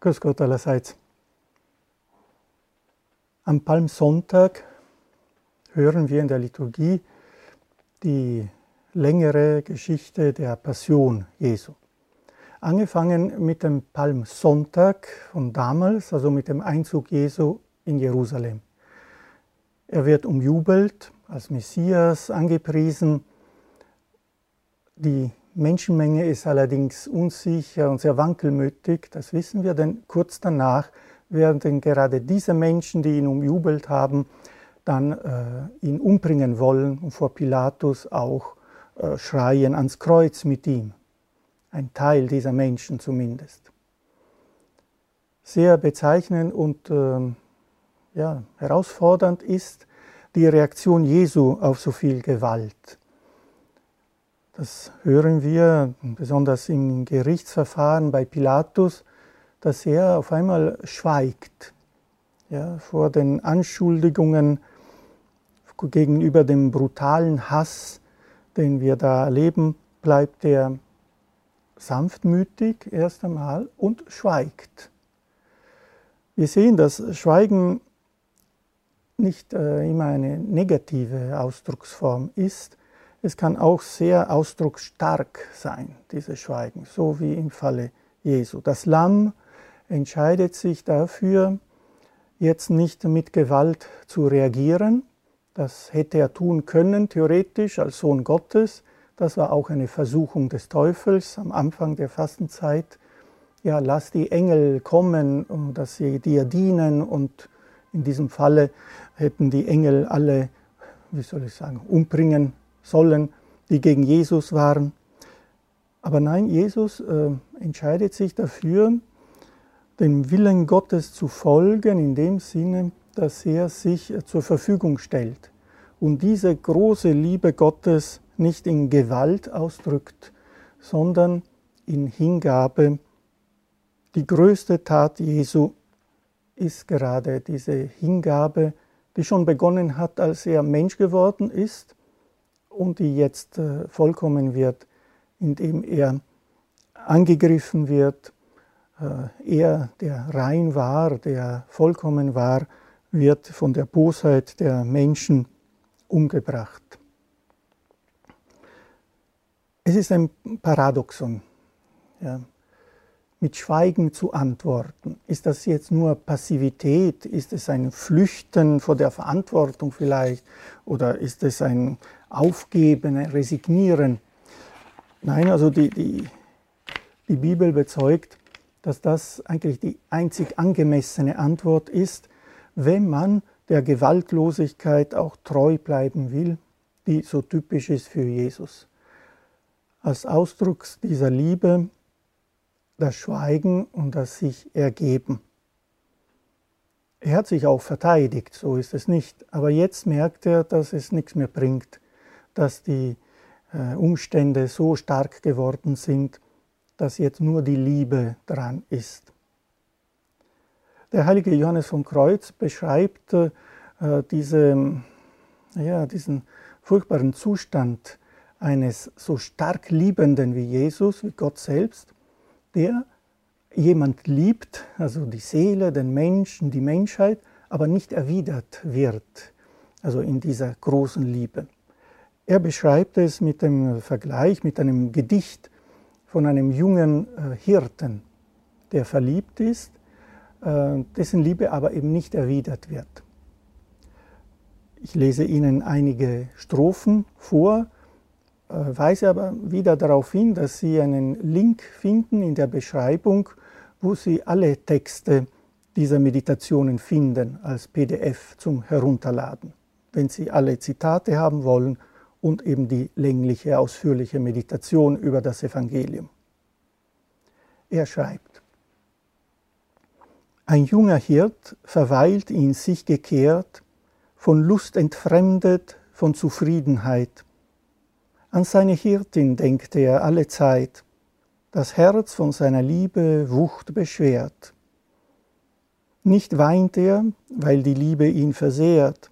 Grüß Gott allerseits. Am Palmsonntag hören wir in der Liturgie die längere Geschichte der Passion Jesu. Angefangen mit dem Palmsonntag von damals, also mit dem Einzug Jesu in Jerusalem. Er wird umjubelt, als Messias angepriesen. Die Menschenmenge ist allerdings unsicher und sehr wankelmütig, das wissen wir, denn kurz danach werden gerade diese Menschen, die ihn umjubelt haben, dann äh, ihn umbringen wollen und vor Pilatus auch äh, schreien ans Kreuz mit ihm. Ein Teil dieser Menschen zumindest. Sehr bezeichnend und äh, ja, herausfordernd ist die Reaktion Jesu auf so viel Gewalt. Das hören wir besonders im Gerichtsverfahren bei Pilatus, dass er auf einmal schweigt ja, vor den Anschuldigungen gegenüber dem brutalen Hass, den wir da erleben, bleibt er sanftmütig erst einmal und schweigt. Wir sehen, dass Schweigen nicht äh, immer eine negative Ausdrucksform ist. Es kann auch sehr ausdrucksstark sein, dieses Schweigen, so wie im Falle Jesu. Das Lamm entscheidet sich dafür, jetzt nicht mit Gewalt zu reagieren. Das hätte er tun können, theoretisch, als Sohn Gottes. Das war auch eine Versuchung des Teufels am Anfang der Fastenzeit. Ja, lass die Engel kommen, dass sie dir dienen und in diesem Falle hätten die Engel alle, wie soll ich sagen, umbringen sollen, die gegen Jesus waren. Aber nein, Jesus äh, entscheidet sich dafür, dem Willen Gottes zu folgen, in dem Sinne, dass er sich zur Verfügung stellt und diese große Liebe Gottes nicht in Gewalt ausdrückt, sondern in Hingabe. Die größte Tat Jesu ist gerade diese Hingabe, die schon begonnen hat, als er Mensch geworden ist und die jetzt äh, vollkommen wird, indem er angegriffen wird. Äh, er, der rein war, der vollkommen war, wird von der Bosheit der Menschen umgebracht. Es ist ein Paradoxon. Ja mit Schweigen zu antworten. Ist das jetzt nur Passivität? Ist es ein Flüchten vor der Verantwortung vielleicht? Oder ist es ein Aufgeben, ein Resignieren? Nein, also die, die, die Bibel bezeugt, dass das eigentlich die einzig angemessene Antwort ist, wenn man der Gewaltlosigkeit auch treu bleiben will, die so typisch ist für Jesus. Als Ausdruck dieser Liebe das Schweigen und das sich ergeben. Er hat sich auch verteidigt, so ist es nicht. Aber jetzt merkt er, dass es nichts mehr bringt, dass die äh, Umstände so stark geworden sind, dass jetzt nur die Liebe dran ist. Der heilige Johannes vom Kreuz beschreibt äh, diese, ja, diesen furchtbaren Zustand eines so stark Liebenden wie Jesus, wie Gott selbst, der jemand liebt, also die Seele, den Menschen, die Menschheit, aber nicht erwidert wird, also in dieser großen Liebe. Er beschreibt es mit dem Vergleich, mit einem Gedicht von einem jungen äh, Hirten, der verliebt ist, äh, dessen Liebe aber eben nicht erwidert wird. Ich lese Ihnen einige Strophen vor, weise aber wieder darauf hin, dass Sie einen Link finden in der Beschreibung, wo Sie alle Texte dieser Meditationen finden als PDF zum Herunterladen, wenn Sie alle Zitate haben wollen und eben die längliche, ausführliche Meditation über das Evangelium. Er schreibt, ein junger Hirt verweilt in sich gekehrt, von Lust entfremdet, von Zufriedenheit, an seine Hirtin denkte er alle Zeit, das Herz von seiner Liebe Wucht beschwert. Nicht weint er, weil die Liebe ihn versehrt,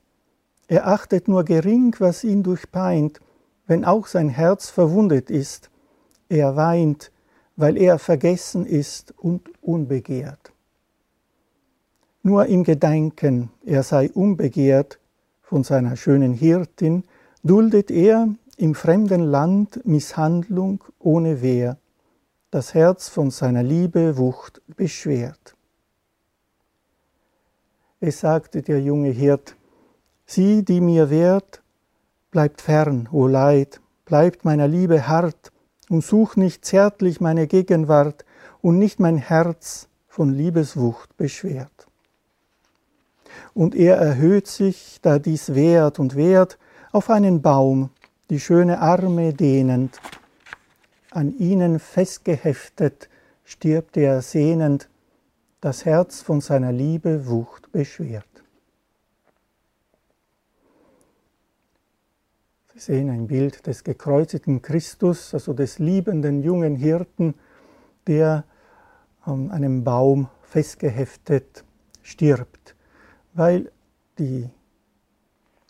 Er achtet nur gering, was ihn durchpeint, wenn auch sein Herz verwundet ist. Er weint, weil er vergessen ist und unbegehrt. Nur im Gedenken, er sei unbegehrt von seiner schönen Hirtin, duldet er im fremden Land Misshandlung ohne Wehr, das Herz von seiner Liebe Wucht beschwert. Es sagte der junge Hirt, Sie, die mir wehrt, bleibt fern, o Leid, bleibt meiner Liebe hart und such nicht zärtlich meine Gegenwart und nicht mein Herz von Liebeswucht beschwert. Und er erhöht sich, da dies wehrt und wehrt, auf einen Baum, die schöne Arme dehnend. An ihnen festgeheftet stirbt er sehnend, das Herz von seiner Liebe Wucht beschwert. Sie sehen ein Bild des gekreuzigten Christus, also des liebenden jungen Hirten, der an einem Baum festgeheftet stirbt, weil die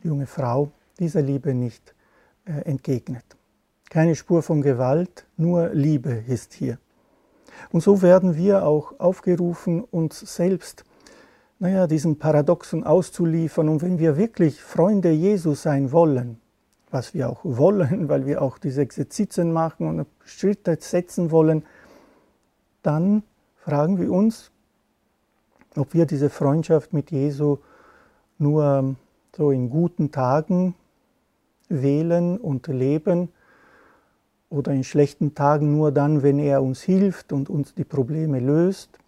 junge Frau dieser Liebe nicht entgegnet. Keine Spur von Gewalt, nur Liebe ist hier. Und so werden wir auch aufgerufen, uns selbst, naja, diesen Paradoxen auszuliefern. Und wenn wir wirklich Freunde Jesu sein wollen, was wir auch wollen, weil wir auch diese Exerzitien machen und Schritte setzen wollen, dann fragen wir uns, ob wir diese Freundschaft mit Jesu nur so in guten Tagen wählen und leben oder in schlechten Tagen nur dann, wenn er uns hilft und uns die Probleme löst,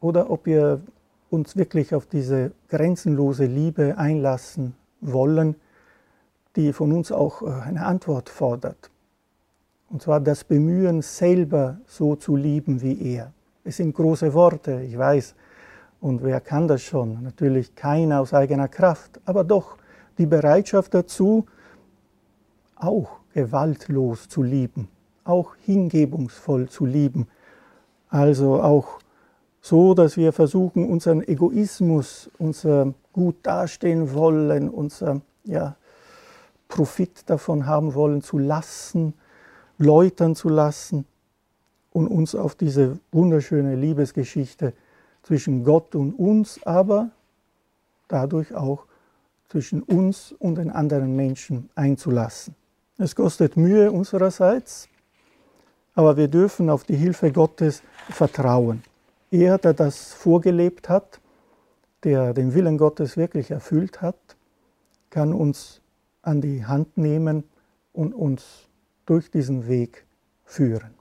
oder ob wir uns wirklich auf diese grenzenlose Liebe einlassen wollen, die von uns auch äh, eine Antwort fordert. Und zwar das Bemühen, selber so zu lieben wie er. Es sind große Worte, ich weiß. Und wer kann das schon? Natürlich keiner aus eigener Kraft, aber doch die Bereitschaft dazu, auch gewaltlos zu lieben, auch hingebungsvoll zu lieben. Also auch so, dass wir versuchen, unseren Egoismus, unser gut dastehen wollen, unser ja, Profit davon haben wollen, zu lassen, läutern zu lassen und uns auf diese wunderschöne Liebesgeschichte zwischen Gott und uns, aber dadurch auch zwischen uns und den anderen Menschen einzulassen. Es kostet Mühe unsererseits, aber wir dürfen auf die Hilfe Gottes vertrauen. Er, der das vorgelebt hat, der den Willen Gottes wirklich erfüllt hat, kann uns an die Hand nehmen und uns durch diesen Weg führen.